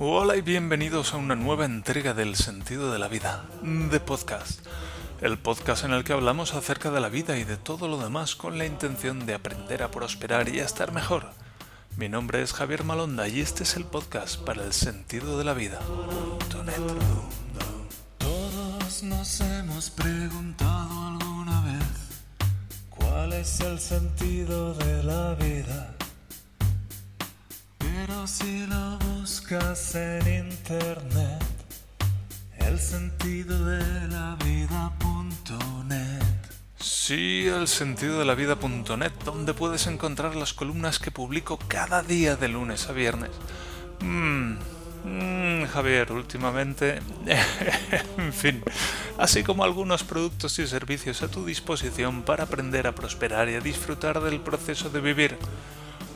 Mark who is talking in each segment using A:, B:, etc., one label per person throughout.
A: Hola y bienvenidos a una nueva entrega del Sentido de la Vida, de podcast. El podcast en el que hablamos acerca de la vida y de todo lo demás con la intención de aprender a prosperar y a estar mejor. Mi nombre es Javier Malonda y este es el podcast para el sentido de la vida.
B: Todos nos hemos preguntado alguna vez cuál es el sentido de la vida. Pero si lo buscas en internet, el sentido de la vida.net.
A: Sí, el sentido de la vida.net, donde puedes encontrar las columnas que publico cada día de lunes a viernes. Mmm, Javier, últimamente, en fin, así como algunos productos y servicios a tu disposición para aprender a prosperar y a disfrutar del proceso de vivir.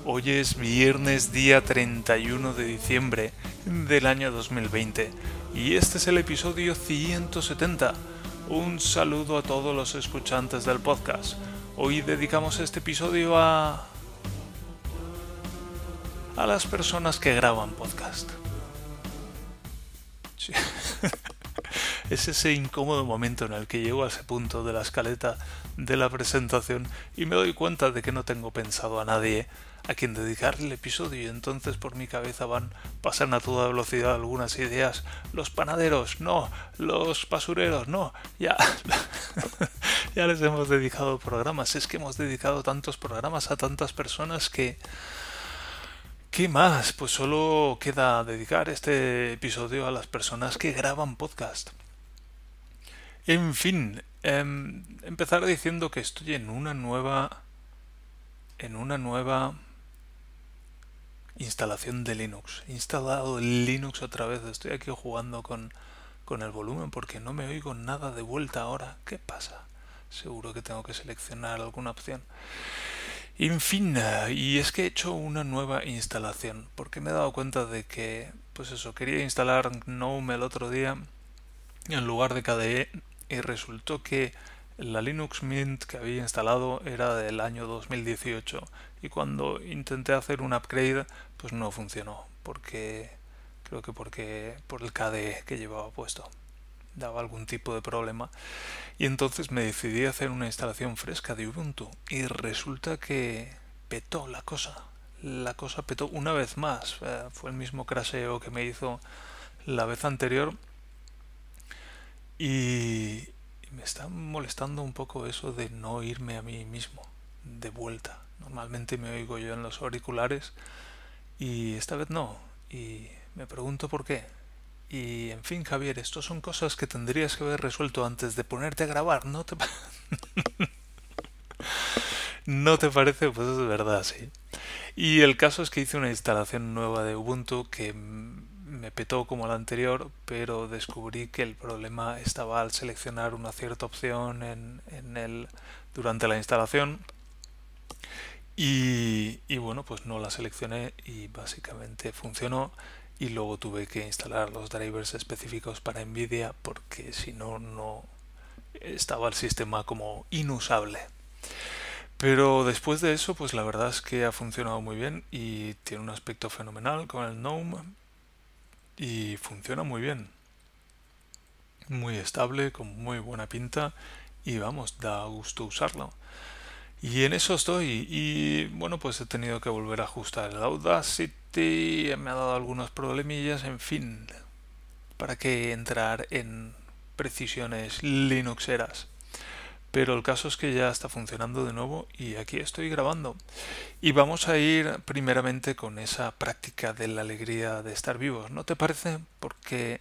A: Hoy es viernes día 31 de diciembre del año 2020 y este es el episodio 170. Un saludo a todos los escuchantes del podcast. Hoy dedicamos este episodio a... a las personas que graban podcast. es ese incómodo momento en el que llego a ese punto de la escaleta de la presentación y me doy cuenta de que no tengo pensado a nadie a quien dedicarle el episodio y entonces por mi cabeza van pasan a toda velocidad algunas ideas los panaderos no los basureros no ya ya les hemos dedicado programas es que hemos dedicado tantos programas a tantas personas que ¿Qué más? Pues solo queda dedicar este episodio a las personas que graban podcast. En fin, em, empezar diciendo que estoy en una nueva. en una nueva instalación de Linux. Instalado Linux otra vez. Estoy aquí jugando con, con el volumen porque no me oigo nada de vuelta ahora. ¿Qué pasa? Seguro que tengo que seleccionar alguna opción. En fin, y es que he hecho una nueva instalación porque me he dado cuenta de que, pues eso, quería instalar GNOME el otro día en lugar de KDE y resultó que la Linux Mint que había instalado era del año 2018 y cuando intenté hacer un upgrade pues no funcionó porque creo que porque por el KDE que llevaba puesto daba algún tipo de problema. Y entonces me decidí a hacer una instalación fresca de Ubuntu y resulta que petó la cosa la cosa petó una vez más eh, fue el mismo craseo que me hizo la vez anterior y, me está molestando un poco eso de no irme a mí mismo de vuelta. Normalmente me oigo yo en los auriculares y esta vez no y me pregunto por qué y en fin, Javier, esto son cosas que tendrías que haber resuelto antes de ponerte a grabar, ¿no te ¿No te parece? Pues es verdad, sí. Y el caso es que hice una instalación nueva de Ubuntu que me petó como la anterior, pero descubrí que el problema estaba al seleccionar una cierta opción en, en el, durante la instalación. Y, bueno, pues no la seleccioné y básicamente funcionó y luego tuve que instalar los drivers específicos para Nvidia porque si no no estaba el sistema como inusable. Pero después de eso, pues la verdad es que ha funcionado muy bien y tiene un aspecto fenomenal con el GNOME y funciona muy bien. Muy estable, con muy buena pinta y vamos, da gusto usarlo. Y en eso estoy. Y bueno, pues he tenido que volver a ajustar el Audacity. Me ha dado algunos problemillas. En fin, para qué entrar en precisiones linuxeras. Pero el caso es que ya está funcionando de nuevo y aquí estoy grabando. Y vamos a ir primeramente con esa práctica de la alegría de estar vivos. ¿No te parece? Porque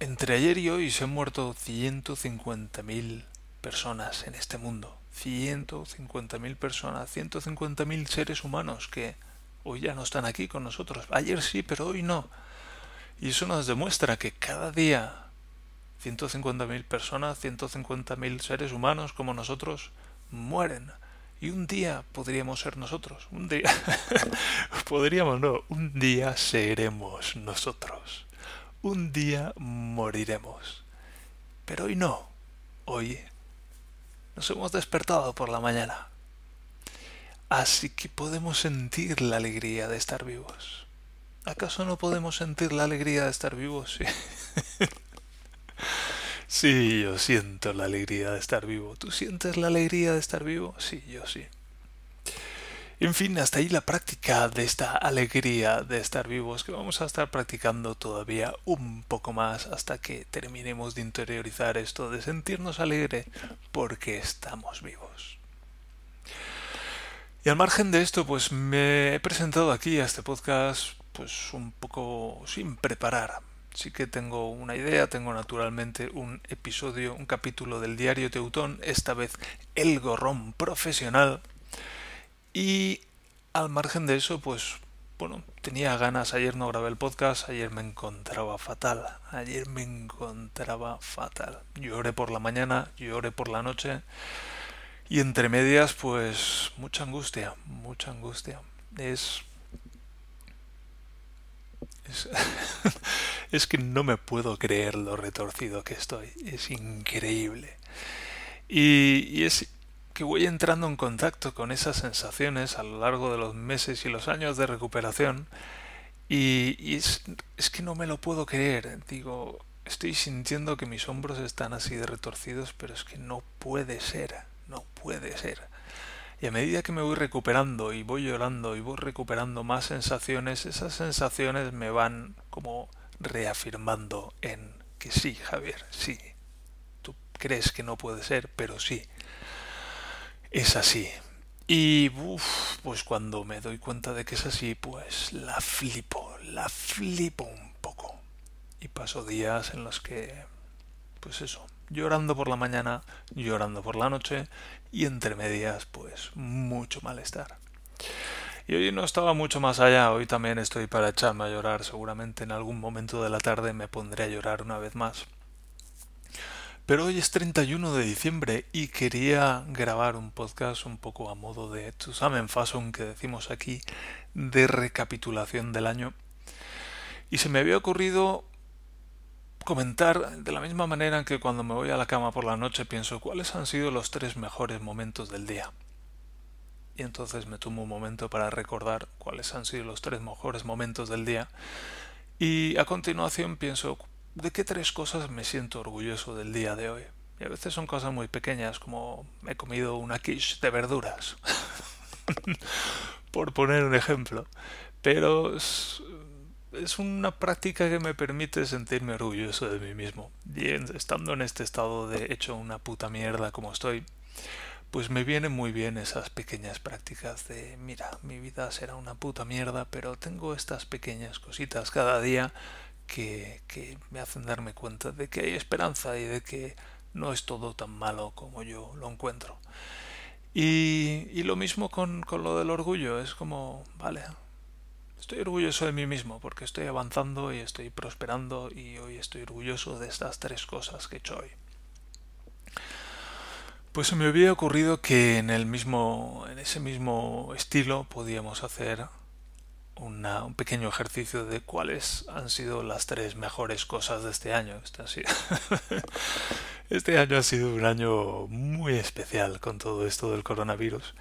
A: entre ayer y hoy se han muerto 150.000 personas en este mundo. 150.000 personas, 150.000 seres humanos que hoy ya no están aquí con nosotros. Ayer sí, pero hoy no. Y eso nos demuestra que cada día 150.000 personas, 150.000 seres humanos como nosotros mueren. Y un día podríamos ser nosotros. Un día. podríamos, no. Un día seremos nosotros. Un día moriremos. Pero hoy no. Hoy nos hemos despertado por la mañana. Así que podemos sentir la alegría de estar vivos. ¿Acaso no podemos sentir la alegría de estar vivos? Sí. sí, yo siento la alegría de estar vivo. ¿Tú sientes la alegría de estar vivo? Sí, yo sí. En fin, hasta ahí la práctica de esta alegría de estar vivos que vamos a estar practicando todavía un poco más hasta que terminemos de interiorizar esto de sentirnos alegre porque estamos vivos. Y al margen de esto, pues me he presentado aquí a este podcast pues un poco sin preparar. Sí que tengo una idea, tengo naturalmente un episodio, un capítulo del diario Teutón, esta vez el gorrón profesional, y al margen de eso, pues bueno, tenía ganas, ayer no grabé el podcast, ayer me encontraba fatal, ayer me encontraba fatal. Lloré por la mañana, lloré por la noche y entre medias pues mucha angustia, mucha angustia. Es... Es, es que no me puedo creer lo retorcido que estoy, es increíble. Y, y es que voy entrando en contacto con esas sensaciones a lo largo de los meses y los años de recuperación y, es, es, que no me lo puedo creer. Digo, estoy sintiendo que mis hombros están así de retorcidos, pero es que no puede ser, no puede ser. Y a medida que me voy recuperando y voy llorando y voy recuperando más sensaciones, esas sensaciones me van como reafirmando en que sí, Javier, sí. Tú crees que no puede ser, pero sí es así. Y pues cuando me doy cuenta de que es así, pues la flipo, la flipo un poco. Y paso días en los que, pues eso, llorando por la mañana, llorando por la noche y entre medias, pues mucho malestar. Y hoy no estaba mucho más allá, hoy también estoy para echarme a llorar, seguramente en algún momento de la tarde me pondré a llorar una vez más. Pero hoy es 31 de diciembre y quería grabar un podcast un poco a modo de Zusammenfassung que decimos aquí, de recapitulación del año. Y se me había ocurrido comentar de la misma manera que cuando me voy a la cama por la noche pienso cuáles han sido los tres mejores momentos del día. Y entonces me tomo un momento para recordar cuáles han sido los tres mejores momentos del día. Y a continuación pienso ¿De qué tres cosas me siento orgulloso del día de hoy? Y a veces son cosas muy pequeñas, como he comido una quiche de verduras, por poner un ejemplo. Pero es, una práctica que me permite sentirme orgulloso de mí mismo. Y estando en este estado de hecho una puta mierda como estoy, pues me vienen muy bien esas pequeñas prácticas de, mira, mi vida será una puta mierda, pero tengo estas pequeñas cositas cada día que, me hacen darme cuenta de que hay esperanza y de que no es todo tan malo como yo lo encuentro. Y, y lo mismo con, lo del orgullo, es como, vale, estoy orgulloso de mí mismo porque estoy avanzando y estoy prosperando y hoy estoy orgulloso de estas tres cosas que he hecho hoy. Pues se me había ocurrido que en el mismo, en ese mismo estilo podíamos hacer un pequeño ejercicio de cuáles han sido las tres mejores cosas de este año. Este, este año ha sido un año muy especial con todo esto del coronavirus.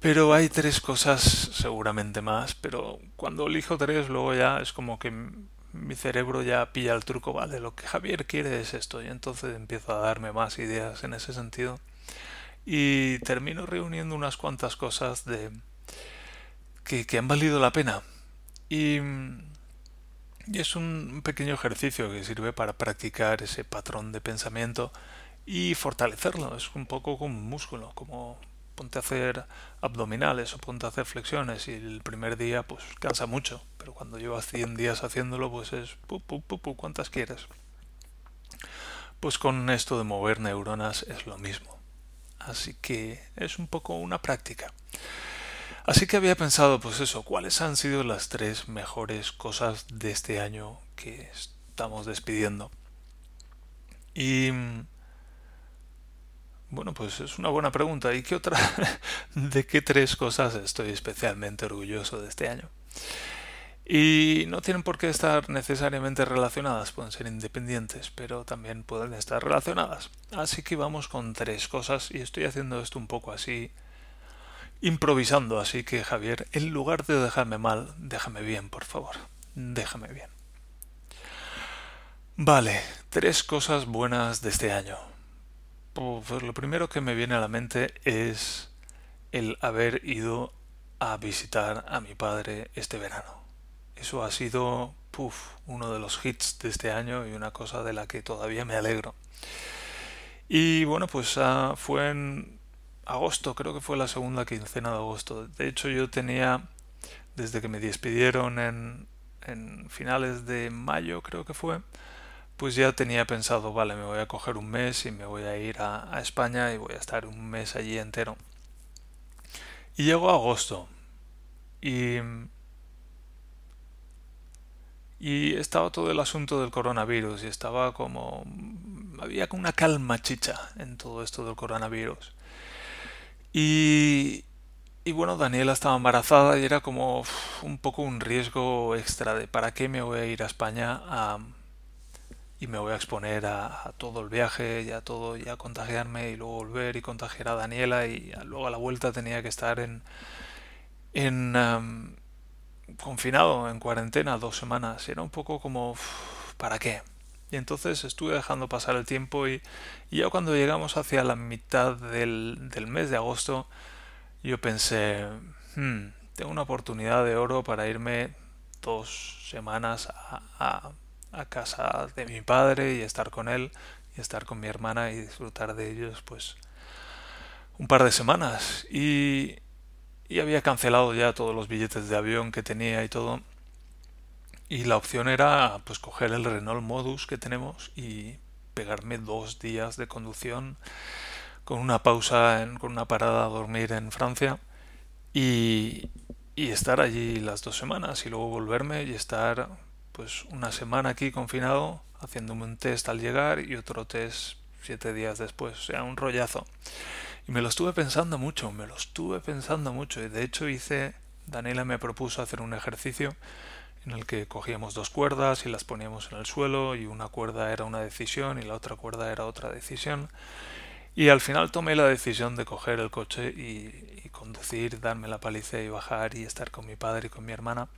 A: Pero hay tres cosas, seguramente más, pero cuando elijo tres luego ya es como que mi cerebro ya pilla el truco, vale, lo que Javier quiere es esto, y entonces empiezo a darme más ideas en ese sentido. Y termino reuniendo unas cuantas cosas de, que, han valido la pena. Y, es un pequeño ejercicio que sirve para practicar ese patrón de pensamiento y fortalecerlo. Es un poco como un músculo, como ponte a hacer abdominales o ponte a hacer flexiones y el primer día pues cansa mucho, pero cuando llevas 100 días haciéndolo pues es pu, pu, cuántas quieres. Pues con esto de mover neuronas es lo mismo. Así que es un poco una práctica. Así que había pensado, pues eso, cuáles han sido las tres mejores cosas de este año que estamos despidiendo. Y bueno, pues es una buena pregunta. ¿Y qué otra? ¿De qué tres cosas estoy especialmente orgulloso de este año? Y no tienen por qué estar necesariamente relacionadas, pueden ser independientes, pero también pueden estar relacionadas. Así que vamos con tres cosas y estoy haciendo esto un poco así improvisando, así que Javier, en lugar de dejarme mal, déjame bien, por favor, déjame bien. Vale, tres cosas buenas de este año. Pues lo primero que me viene a la mente es el haber ido a visitar a mi padre este verano. Eso ha sido uno de los hits de este año y una cosa de la que todavía me alegro. Y bueno, pues ah, fue en agosto, creo que fue la segunda quincena de agosto. De hecho, yo tenía, desde que me despidieron en, en finales de mayo, creo que fue, pues ya tenía pensado, vale, me voy a coger un mes y me voy a ir a, España y voy a estar un mes allí entero. Y llegó agosto. Y y estaba todo el asunto del coronavirus y estaba como... había una calma chicha en todo esto del coronavirus. Y, bueno, Daniela estaba embarazada y era como un poco un riesgo extra de para qué me voy a ir a España y me voy a exponer a, todo el viaje y a todo y a contagiarme y luego volver y contagiar a Daniela y luego a la vuelta tenía que estar en en confinado en cuarentena dos semanas. Era un poco como, ¿para qué? Y entonces estuve dejando pasar el tiempo y, ya cuando llegamos hacia la mitad del, mes de agosto, yo pensé, hmm, tengo una oportunidad de oro para irme dos semanas a, casa de mi padre y estar con él y estar con mi hermana y disfrutar de ellos pues un par de semanas. Y, y había cancelado ya todos los billetes de avión que tenía y todo. Y la opción era pues coger el Renault Modus que tenemos y pegarme dos días de conducción con una pausa, en, con una parada a dormir en Francia y, y estar allí las dos semanas y luego volverme y estar pues una semana aquí confinado haciéndome un test al llegar y otro test siete días después, o sea, un rollazo. Y me lo estuve pensando mucho, me lo estuve pensando mucho. Y de hecho hice, Daniela me propuso hacer un ejercicio en el que cogíamos dos cuerdas y las poníamos en el suelo y una cuerda era una decisión y la otra cuerda era otra decisión. Y al final tomé la decisión de coger el coche y, y conducir, darme la paliza y bajar y estar con mi padre y con mi hermana.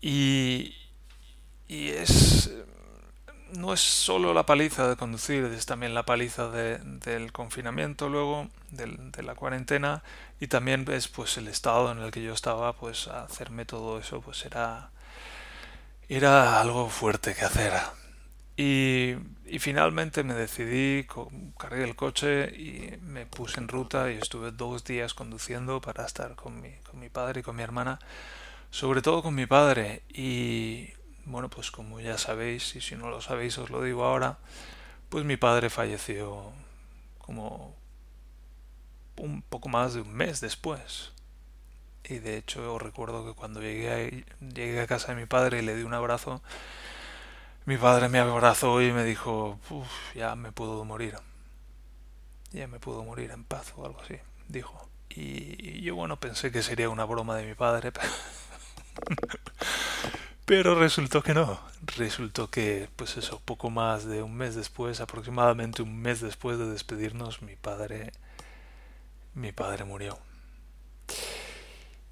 A: Y, y es no es solo la paliza de conducir, es también la paliza de, del confinamiento luego, de la cuarentena, y también es pues el estado en el que yo estaba, pues hacerme todo eso, pues era, era algo fuerte que hacer. Y, y finalmente me decidí, cargué el coche y me puse en ruta y estuve dos días conduciendo para estar con mi, con mi padre y con mi hermana, sobre todo con mi padre, y bueno, pues como ya sabéis, y si no lo sabéis os lo digo ahora, pues mi padre falleció como un poco más de un mes después. Y de hecho recuerdo que cuando llegué a, llegué a casa de mi padre y le di un abrazo, mi padre me abrazó y me dijo, ya me puedo morir. Ya me puedo morir en paz o algo así, dijo. Y, y yo bueno pensé que sería una broma de mi padre, pero resultó que no. Resultó que, pues eso, poco más de un mes después, aproximadamente un mes después de despedirnos, mi padre. mi padre murió.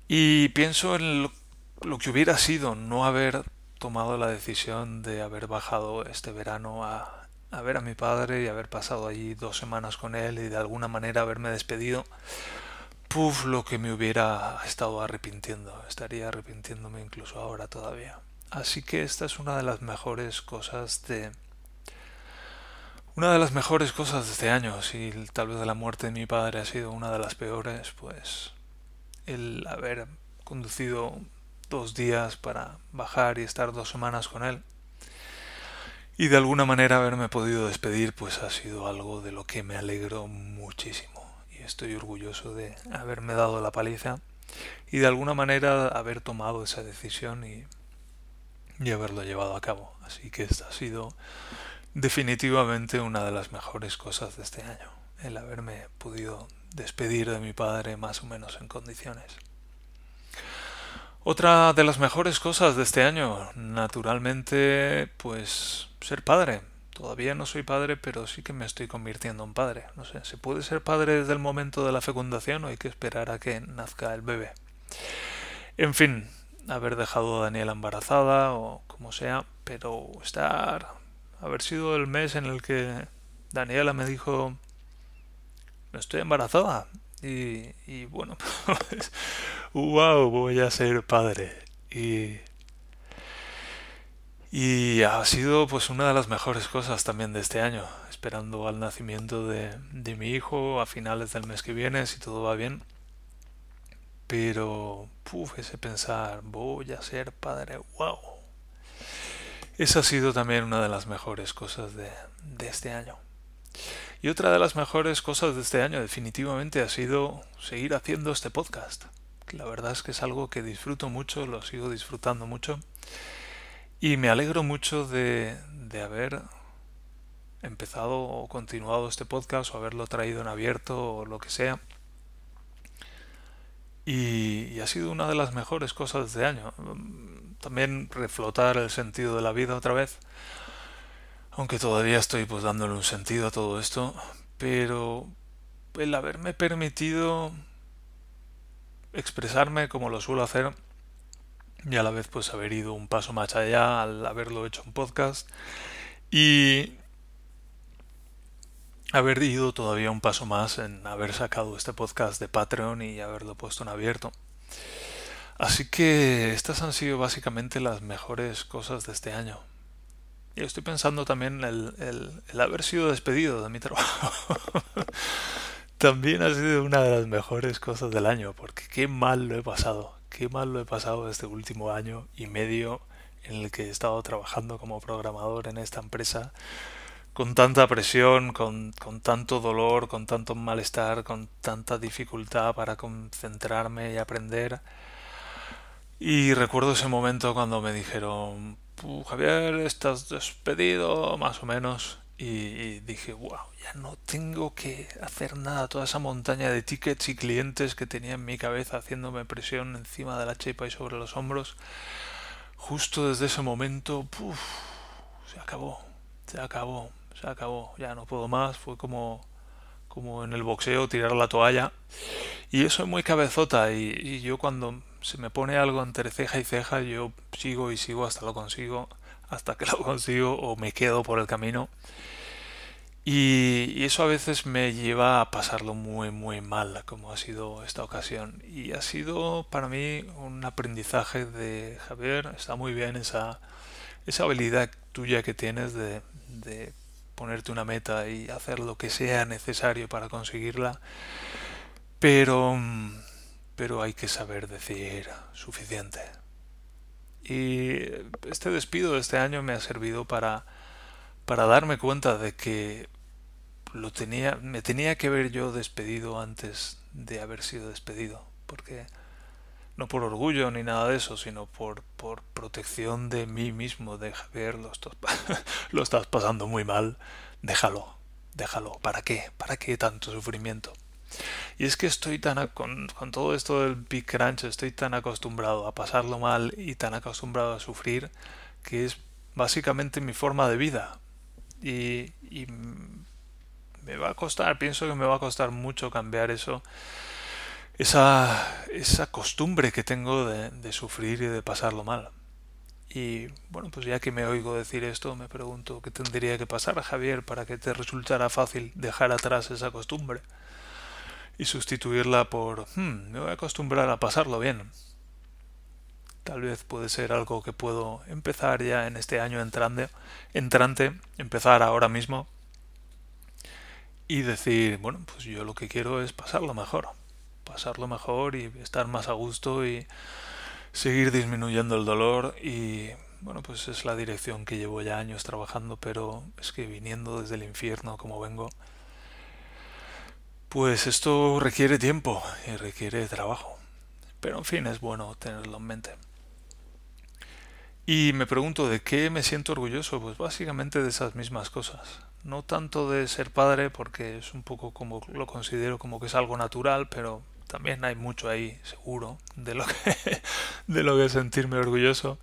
A: Y pienso en lo, que hubiera sido no haber tomado la decisión de haber bajado este verano a, a ver a mi padre y haber pasado allí dos semanas con él y de alguna manera haberme despedido. Puf, lo que me hubiera estado arrepintiendo. Estaría arrepintiéndome incluso ahora todavía. Así que esta es una de las mejores cosas de... Una de las mejores cosas de este año, si tal vez la muerte de mi padre ha sido una de las peores, pues el haber conducido dos días para bajar y estar dos semanas con él y de alguna manera haberme podido despedir pues ha sido algo de lo que me alegro muchísimo. Y estoy orgulloso de haberme dado la paliza y de alguna manera haber tomado esa decisión y y haberlo llevado a cabo. Así que esta ha sido definitivamente una de las mejores cosas de este año, el haberme podido despedir de mi padre más o menos en condiciones. Otra de las mejores cosas de este año, naturalmente, pues ser padre. todavía no soy padre, pero sí que me estoy convirtiendo en padre. No sé, ¿se puede ser padre desde el momento de la fecundación o hay que esperar a que nazca el bebé? En fin, haber dejado a Daniela embarazada o como sea, pero estar, haber sido el mes en el que Daniela me dijo, no estoy embarazada. Y, bueno, pues, wow, voy a ser padre. Y y ha sido pues una de las mejores cosas también de este año, esperando al nacimiento de, de mi hijo a finales del mes que viene, si todo va bien. Pero, puf, ese pensar, voy a ser padre, wow. Esa ha sido también una de las mejores cosas de, este año. Y otra de las mejores cosas de este año definitivamente ha sido seguir haciendo este podcast. La verdad es que es algo que disfruto mucho, lo sigo disfrutando mucho y me alegro mucho de haber empezado o continuado este podcast o haberlo traído en abierto o lo que sea. Y, ha sido una de las mejores cosas de año. También reflotar el sentido de la vida otra vez. Aunque todavía estoy pues dándole un sentido a todo esto. Pero el haberme permitido expresarme como lo suelo hacer y a la vez pues haber ido un paso más allá al haberlo hecho en podcast y haber ido todavía un paso más en haber sacado este podcast de Patreon y haberlo puesto en abierto. Así que estas han sido básicamente las mejores cosas de este año. Y estoy pensando también el, el, el haber sido despedido de mi trabajo. también ha sido una de las mejores cosas del año, porque qué mal lo he pasado qué mal lo he pasado este último año y medio en el que he estado trabajando como programador en esta empresa con tanta presión, con, con, tanto dolor, con tanto malestar, con tanta dificultad para concentrarme y aprender. Y recuerdo ese momento cuando me dijeron, Javier, estás despedido, más o menos y, dije, wow, ya no tengo que hacer nada, toda esa montaña de tickets y clientes que tenía en mi cabeza haciéndome presión encima de la chepa y sobre los hombros, justo desde ese momento, puf, se acabó, se acabó, se acabó, ya no puedo más, fue como como en el boxeo tirar la toalla y yo soy muy cabezota y, yo cuando se me pone algo entre ceja y ceja yo sigo y sigo hasta lo consigo hasta que lo consigo o me quedo por el camino. Y, eso a veces me lleva a pasarlo muy muy mal, como ha sido esta ocasión. Y ha sido para mí un aprendizaje de Javier, está muy bien esa, esa habilidad tuya que tienes de ponerte una meta y hacer lo que sea necesario para conseguirla. Pero, pero hay que saber decir suficiente. Y este despido de este año me ha servido para, para darme cuenta de que lo tenía, me tenía que haber yo despedido antes de haber sido despedido, porque no por orgullo ni nada de eso, sino por, por protección de mí mismo, de Javier, lo estás, lo estás pasando muy mal, déjalo, déjalo, ¿para qué? ¿Para qué tanto sufrimiento? Y es que estoy tan con, con, todo esto del Big Crunch, estoy tan acostumbrado a pasarlo mal y tan acostumbrado a sufrir que es básicamente mi forma de vida. Y, y me va a costar, pienso que me va a costar mucho cambiar eso. Esa, esa costumbre que tengo de, sufrir y de pasarlo mal. Y bueno, pues ya que me oigo decir esto, me pregunto qué tendría que pasar, Javier, para que te resultara fácil dejar atrás esa costumbre y sustituirla por hmm, me voy a acostumbrar a pasarlo bien. Tal vez puede ser algo que puedo empezar ya en este año entrante, entrante, empezar ahora mismo y decir, bueno, pues yo lo que quiero es pasarlo mejor, pasarlo mejor y estar más a gusto y seguir disminuyendo el dolor y bueno, pues es la dirección que llevo ya años trabajando, pero es que viniendo desde el infierno como vengo, pues esto requiere tiempo y requiere trabajo. Pero en fin, es bueno tenerlo en mente. Y me pregunto de qué me siento orgulloso, pues básicamente de esas mismas cosas. No tanto de ser padre, porque es un poco como lo considero como que es algo natural, pero también hay mucho ahí, seguro, de lo que, de lo que sentirme orgulloso.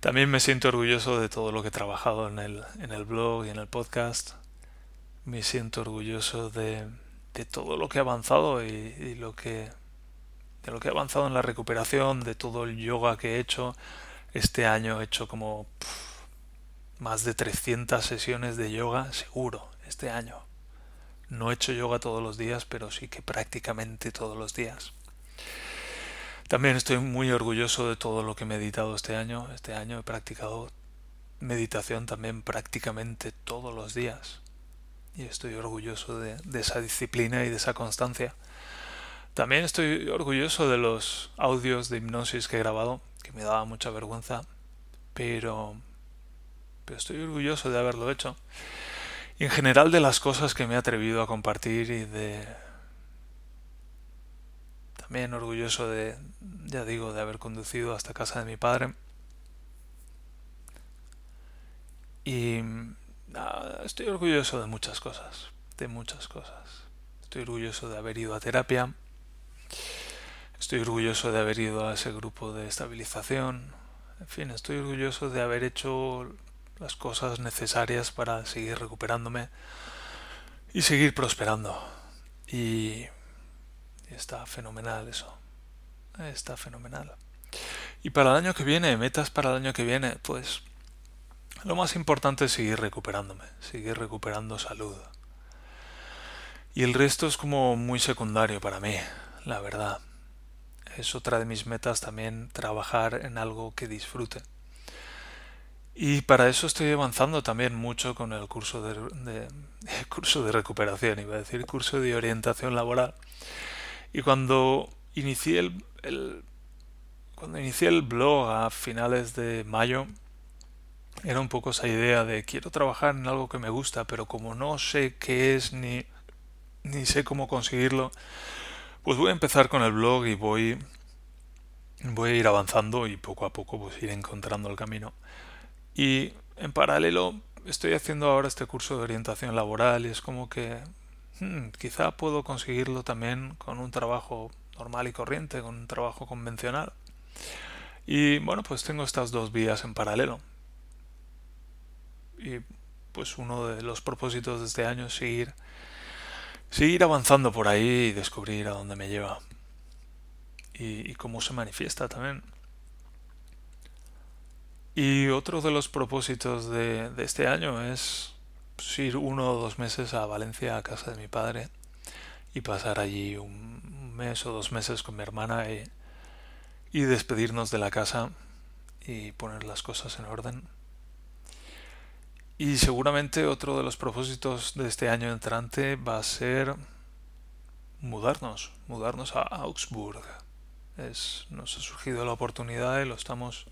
A: También me siento orgulloso de todo lo que he trabajado en el, en el blog y en el podcast. Me siento orgulloso de, de todo lo que he avanzado y, lo que de lo que he avanzado en la recuperación, de todo el yoga que he hecho. Este año he hecho como más de 300 sesiones de yoga, seguro, este año. No he hecho yoga todos los días, pero sí que prácticamente todos los días. También estoy muy orgulloso de todo lo que he meditado este año. Este año he practicado meditación también prácticamente todos los días. Y estoy orgulloso de, esa disciplina y de esa constancia. También estoy orgulloso de los audios de hipnosis que he grabado, que me daba mucha vergüenza, pero, pero estoy orgulloso de haberlo hecho. Y en general de las cosas que me he atrevido a compartir y de también orgulloso de, ya digo, de haber conducido hasta casa de mi padre. Y estoy orgulloso de muchas cosas, de muchas cosas. Estoy orgulloso de haber ido a terapia. Estoy orgulloso de haber ido a ese grupo de estabilización. En fin, estoy orgulloso de haber hecho las cosas necesarias para seguir recuperándome y seguir prosperando. Y Está fenomenal eso. Está fenomenal. Y para el año que viene, metas para el año que viene, pues lo más importante es seguir recuperándome, seguir recuperando salud. Y el resto es como muy secundario para mí, la verdad. Es otra de mis metas también trabajar en algo que disfrute. Y para eso estoy avanzando también mucho con el curso de, curso de recuperación, iba a decir curso de orientación laboral, y cuando inicié el, cuando inicié el blog a finales de mayo, era un poco esa idea de quiero trabajar en algo que me gusta, pero como no sé qué es ni, ni sé cómo conseguirlo, pues voy a empezar con el blog y voy, voy a ir avanzando y poco a poco pues ir encontrando el camino. Y en paralelo estoy haciendo ahora este curso de orientación laboral y es como que Hmm, quizá puedo conseguirlo también con un trabajo normal y corriente, con un trabajo convencional. Y bueno, pues tengo estas dos vías en paralelo. Y pues uno de los propósitos de este año es seguir, seguir avanzando por ahí y descubrir a dónde me lleva. Y, cómo se manifiesta también. Y otro de los propósitos de este año es pues, ir uno o dos meses a Valencia, a casa de mi padre, y pasar allí un mes o dos meses con mi hermana y, y despedirnos de la casa y poner las cosas en orden. Y seguramente otro de los propósitos de este año entrante va a ser mudarnos, mudarnos a Augsburg. Es, nos ha surgido la oportunidad y lo estamos,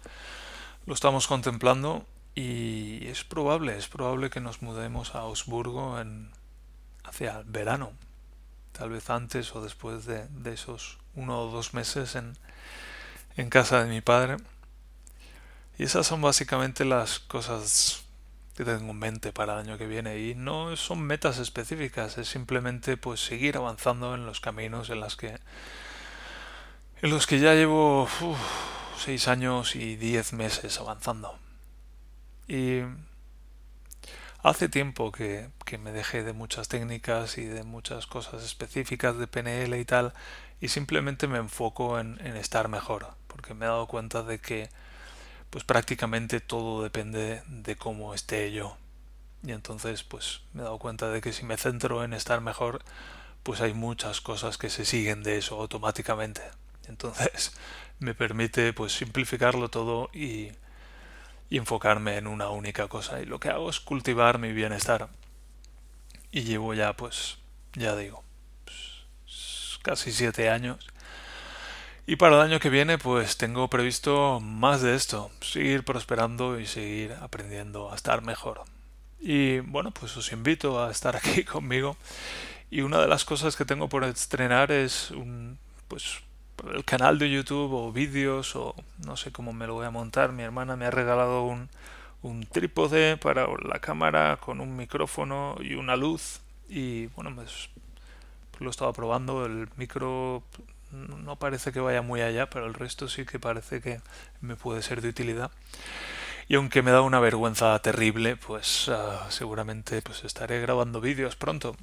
A: lo estamos contemplando y es probable, es probable que nos mudemos a Augsburgo en, hacia el verano, tal vez antes o después de, de esos uno o dos meses en, en casa de mi padre. Y esas son básicamente las cosas que tengo en mente para el año que viene y no son metas específicas, es simplemente pues seguir avanzando en los caminos en las que en los que ya llevo seis años y diez meses avanzando. Y hace tiempo que, me dejé de muchas técnicas y de muchas cosas específicas de PNL y tal, y simplemente me enfoco en, estar mejor, porque me he dado cuenta de que pues prácticamente todo depende de cómo esté yo. Y entonces pues me he dado cuenta de que si me centro en estar mejor, pues hay muchas cosas que se siguen de eso automáticamente. Entonces me permite pues simplificarlo todo y enfocarme en una única cosa. Y lo que hago es cultivar mi bienestar. Y llevo ya, pues, ya digo, pues, casi siete años. Y para el año que viene, pues tengo previsto más de esto, seguir prosperando y seguir aprendiendo a estar mejor. Y bueno, pues os invito a estar aquí conmigo. Y una de las cosas que tengo por estrenar es un, pues, el canal de YouTube o vídeos o no sé cómo me lo voy a montar. Mi hermana me ha regalado un, un trípode para la cámara con un micrófono y una luz y bueno, pues, lo estaba probando. El micro no parece que vaya muy allá, pero el resto sí que parece que me puede ser de utilidad. Y aunque me da una vergüenza terrible, pues uh, seguramente pues estaré grabando vídeos pronto.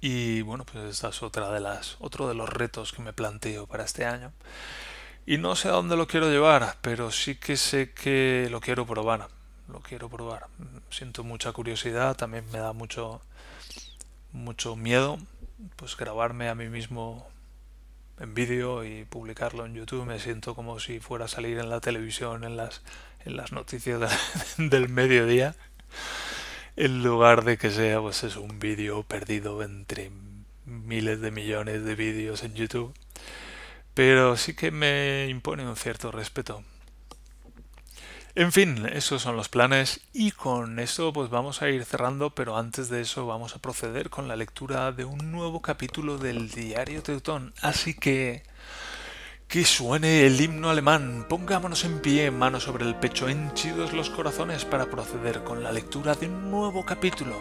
A: Y bueno, pues esta es otra de las, otro de los retos que me planteo para este año. Y no sé a dónde lo quiero llevar, pero sí que sé que lo quiero probar. Lo quiero probar. Siento mucha curiosidad, también me da mucho mucho miedo, pues grabarme a mí mismo en vídeo y publicarlo en YouTube. Me siento como si fuera a salir en la televisión, en las, en las noticias del mediodía en lugar de que sea pues es un vídeo perdido entre miles de millones de vídeos en YouTube. Pero sí que me impone un cierto respeto. En fin, esos son los planes y con eso pues vamos a ir cerrando, pero antes de eso vamos a proceder con la lectura de un nuevo capítulo del diario Teutón. Así que que suene el himno alemán, pongámonos en pie, manos sobre el pecho, henchidos los corazones para proceder con la lectura de un nuevo capítulo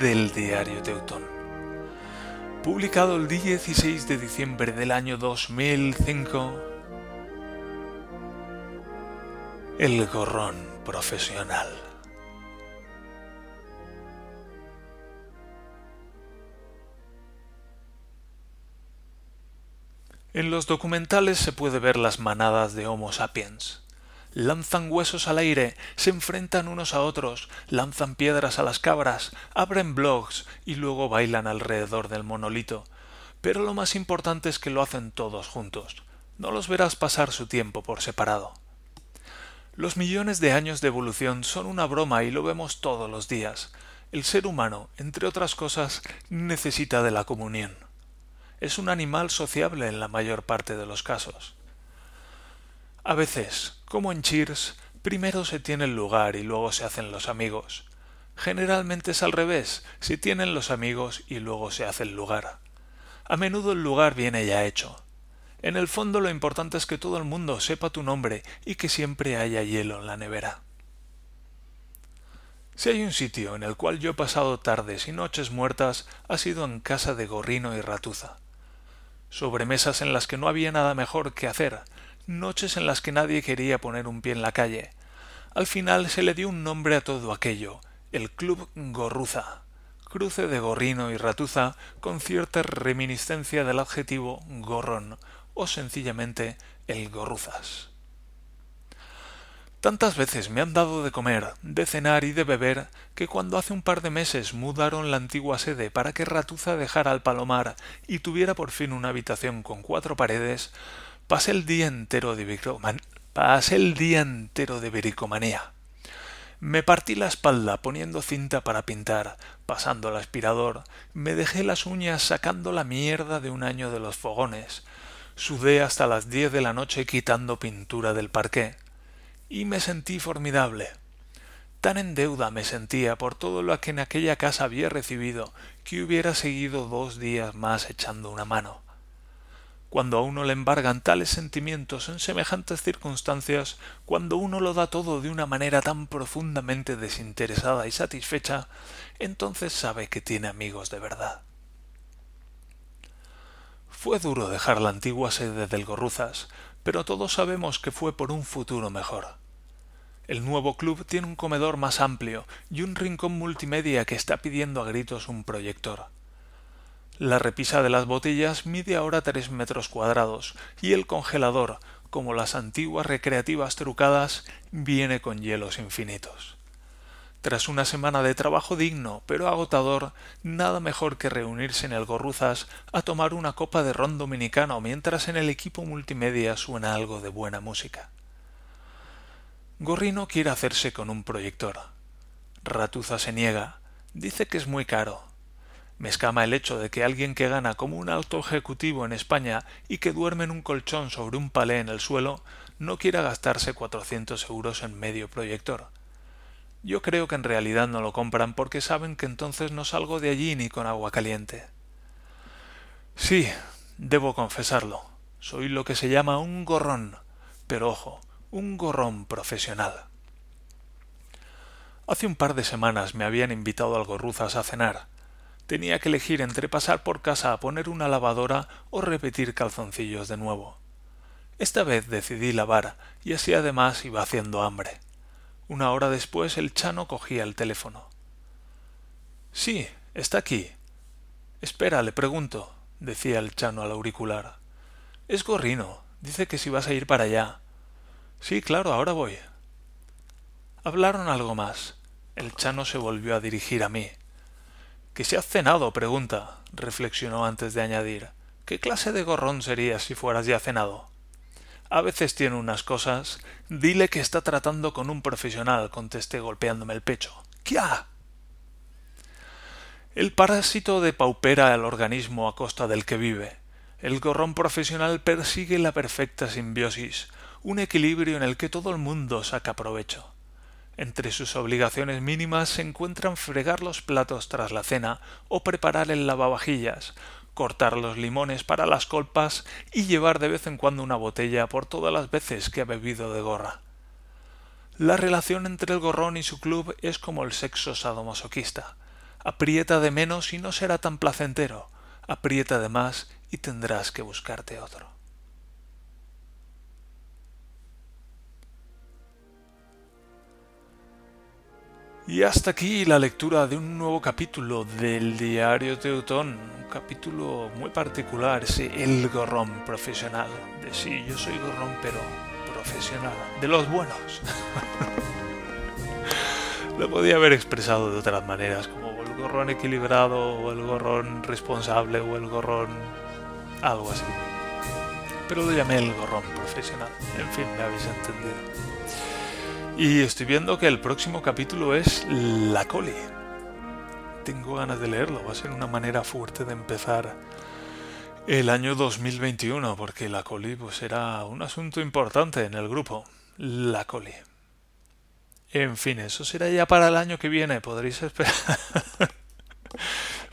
A: del diario Teutón. Publicado el 16 de diciembre del año 2005, El gorrón profesional. En los documentales se puede ver las manadas de Homo sapiens. Lanzan huesos al aire, se enfrentan unos a otros, lanzan piedras a las cabras, abren blogs y luego bailan alrededor del monolito. Pero lo más importante es que lo hacen todos juntos. No los verás pasar su tiempo por separado. Los millones de años de evolución son una broma y lo vemos todos los días. El ser humano, entre otras cosas, necesita de la comunión es un animal sociable en la mayor parte de los casos. A veces, como en Cheers, primero se tiene el lugar y luego se hacen los amigos. Generalmente es al revés, se tienen los amigos y luego se hace el lugar. A menudo el lugar viene ya hecho. En el fondo lo importante es que todo el mundo sepa tu nombre y que siempre haya hielo en la nevera. Si hay un sitio en el cual yo he pasado tardes y noches muertas, ha sido en casa de Gorrino y Ratuza sobremesas en las que no había nada mejor que hacer, noches en las que nadie quería poner un pie en la calle. Al final se le dio un nombre a todo aquello, el Club Gorruza, cruce de gorrino y ratuza con cierta reminiscencia del adjetivo gorrón o sencillamente el gorruzas. Tantas veces me han dado de comer, de cenar y de beber, que cuando hace un par de meses mudaron la antigua sede para que Ratuza dejara al palomar y tuviera por fin una habitación con cuatro paredes, pasé el día entero de pasé el día entero de. Me partí la espalda poniendo cinta para pintar, pasando el aspirador, me dejé las uñas sacando la mierda de un año de los fogones, sudé hasta las diez de la noche quitando pintura del parqué y me sentí formidable. Tan en deuda me sentía por todo lo que en aquella casa había recibido que hubiera seguido dos días más echando una mano. Cuando a uno le embargan tales sentimientos en semejantes circunstancias, cuando uno lo da todo de una manera tan profundamente desinteresada y satisfecha, entonces sabe que tiene amigos de verdad. Fue duro dejar la antigua sede del Gorruzas, pero todos sabemos que fue por un futuro mejor. El nuevo club tiene un comedor más amplio y un rincón multimedia que está pidiendo a gritos un proyector. La repisa de las botellas mide ahora tres metros cuadrados y el congelador, como las antiguas recreativas trucadas, viene con hielos infinitos. Tras una semana de trabajo digno pero agotador, nada mejor que reunirse en el Gorruzas a tomar una copa de ron dominicano mientras en el equipo multimedia suena algo de buena música. Gorrino quiere hacerse con un proyector. Ratuza se niega, dice que es muy caro. Me escama el hecho de que alguien que gana como un alto ejecutivo en España y que duerme en un colchón sobre un palé en el suelo no quiera gastarse cuatrocientos euros en medio proyector yo creo que en realidad no lo compran porque saben que entonces no salgo de allí ni con agua caliente. Sí, debo confesarlo. Soy lo que se llama un gorrón, pero ojo, un gorrón profesional. Hace un par de semanas me habían invitado al Gorruzas a cenar. Tenía que elegir entre pasar por casa a poner una lavadora o repetir calzoncillos de nuevo. Esta vez decidí lavar y así además iba haciendo hambre. Una hora después el Chano cogía el teléfono. Sí, está aquí. Espera, le pregunto, decía el Chano al auricular. Es Gorrino. Dice que si vas a ir para allá. Sí, claro, ahora voy. Hablaron algo más. El Chano se volvió a dirigir a mí. ¿Qué se has cenado? pregunta, reflexionó antes de añadir. ¿Qué clase de gorrón serías si fueras ya cenado? A veces tiene unas cosas. Dile que está tratando con un profesional, contesté golpeándome el pecho. ¡Kia! El parásito depaupera al organismo a costa del que vive. El gorrón profesional persigue la perfecta simbiosis, un equilibrio en el que todo el mundo saca provecho. Entre sus obligaciones mínimas se encuentran fregar los platos tras la cena o preparar el lavavajillas, cortar los limones para las colpas y llevar de vez en cuando una botella por todas las veces que ha bebido de gorra. La relación entre el gorrón y su club es como el sexo sadomasoquista. Aprieta de menos y no será tan placentero. Aprieta de más y tendrás que buscarte otro. Y hasta aquí la lectura de un nuevo capítulo del Diario Teutón, un capítulo muy particular, ese El Gorrón Profesional. De sí, yo soy gorrón, pero profesional, de los buenos. Lo podía haber expresado de otras maneras, como el gorrón equilibrado, o el gorrón responsable, o el gorrón algo así. Pero lo llamé el gorrón profesional. En fin, me habéis entendido. Y estoy viendo que el próximo capítulo es La Coli. Tengo ganas de leerlo, va a ser una manera fuerte de empezar el año 2021, porque la Coli pues era un asunto importante en el grupo. La Coli. En fin, eso será ya para el año que viene, podréis esperar.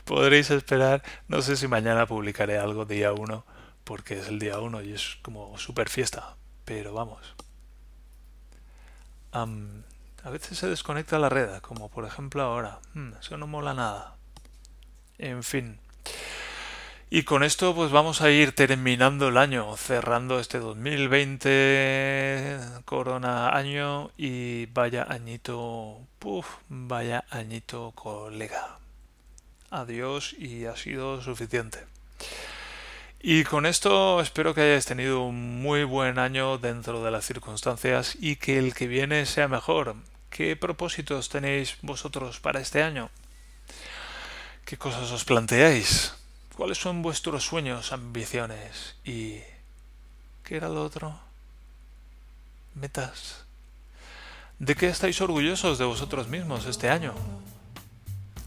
A: podréis esperar, no sé si mañana publicaré algo día 1, porque es el día 1 y es como super fiesta, pero vamos a veces se desconecta la red, como por ejemplo ahora. Hmm, eso no mola nada. En fin. Y con esto pues vamos a ir terminando el año, cerrando este 2020 corona año y vaya añito, puf, vaya añito colega. Adiós y ha sido suficiente. Y con esto espero que hayáis tenido un muy buen año dentro de las circunstancias y que el que viene sea mejor. ¿Qué propósitos tenéis vosotros para este año? ¿Qué cosas os planteáis? ¿Cuáles son vuestros sueños, ambiciones? ¿Y qué era lo otro? Metas. ¿De qué estáis orgullosos de vosotros mismos este año?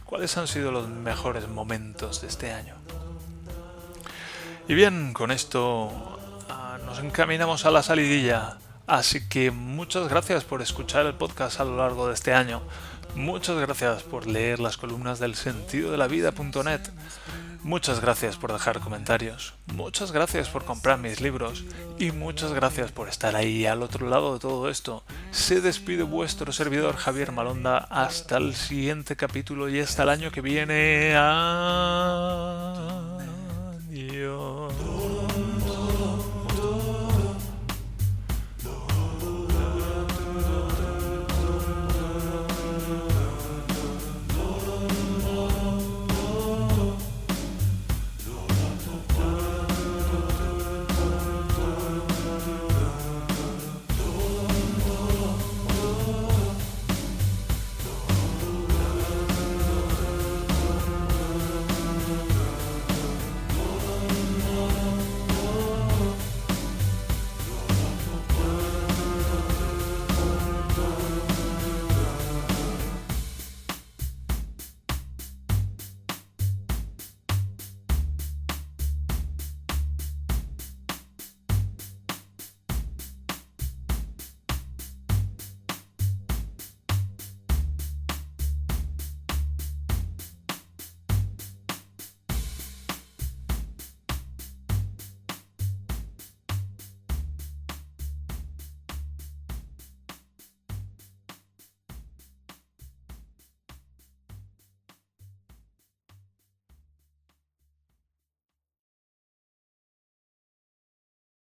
A: ¿Cuáles han sido los mejores momentos de este año? Y bien, con esto ah, nos encaminamos a la salidilla. Así que muchas gracias por escuchar el podcast a lo largo de este año. Muchas gracias por leer las columnas del sentido de la vida.net. Muchas gracias por dejar comentarios. Muchas gracias por comprar mis libros. Y muchas gracias por estar ahí al otro lado de todo esto. Se despide vuestro servidor Javier Malonda hasta el siguiente capítulo y hasta el año que viene. Señor.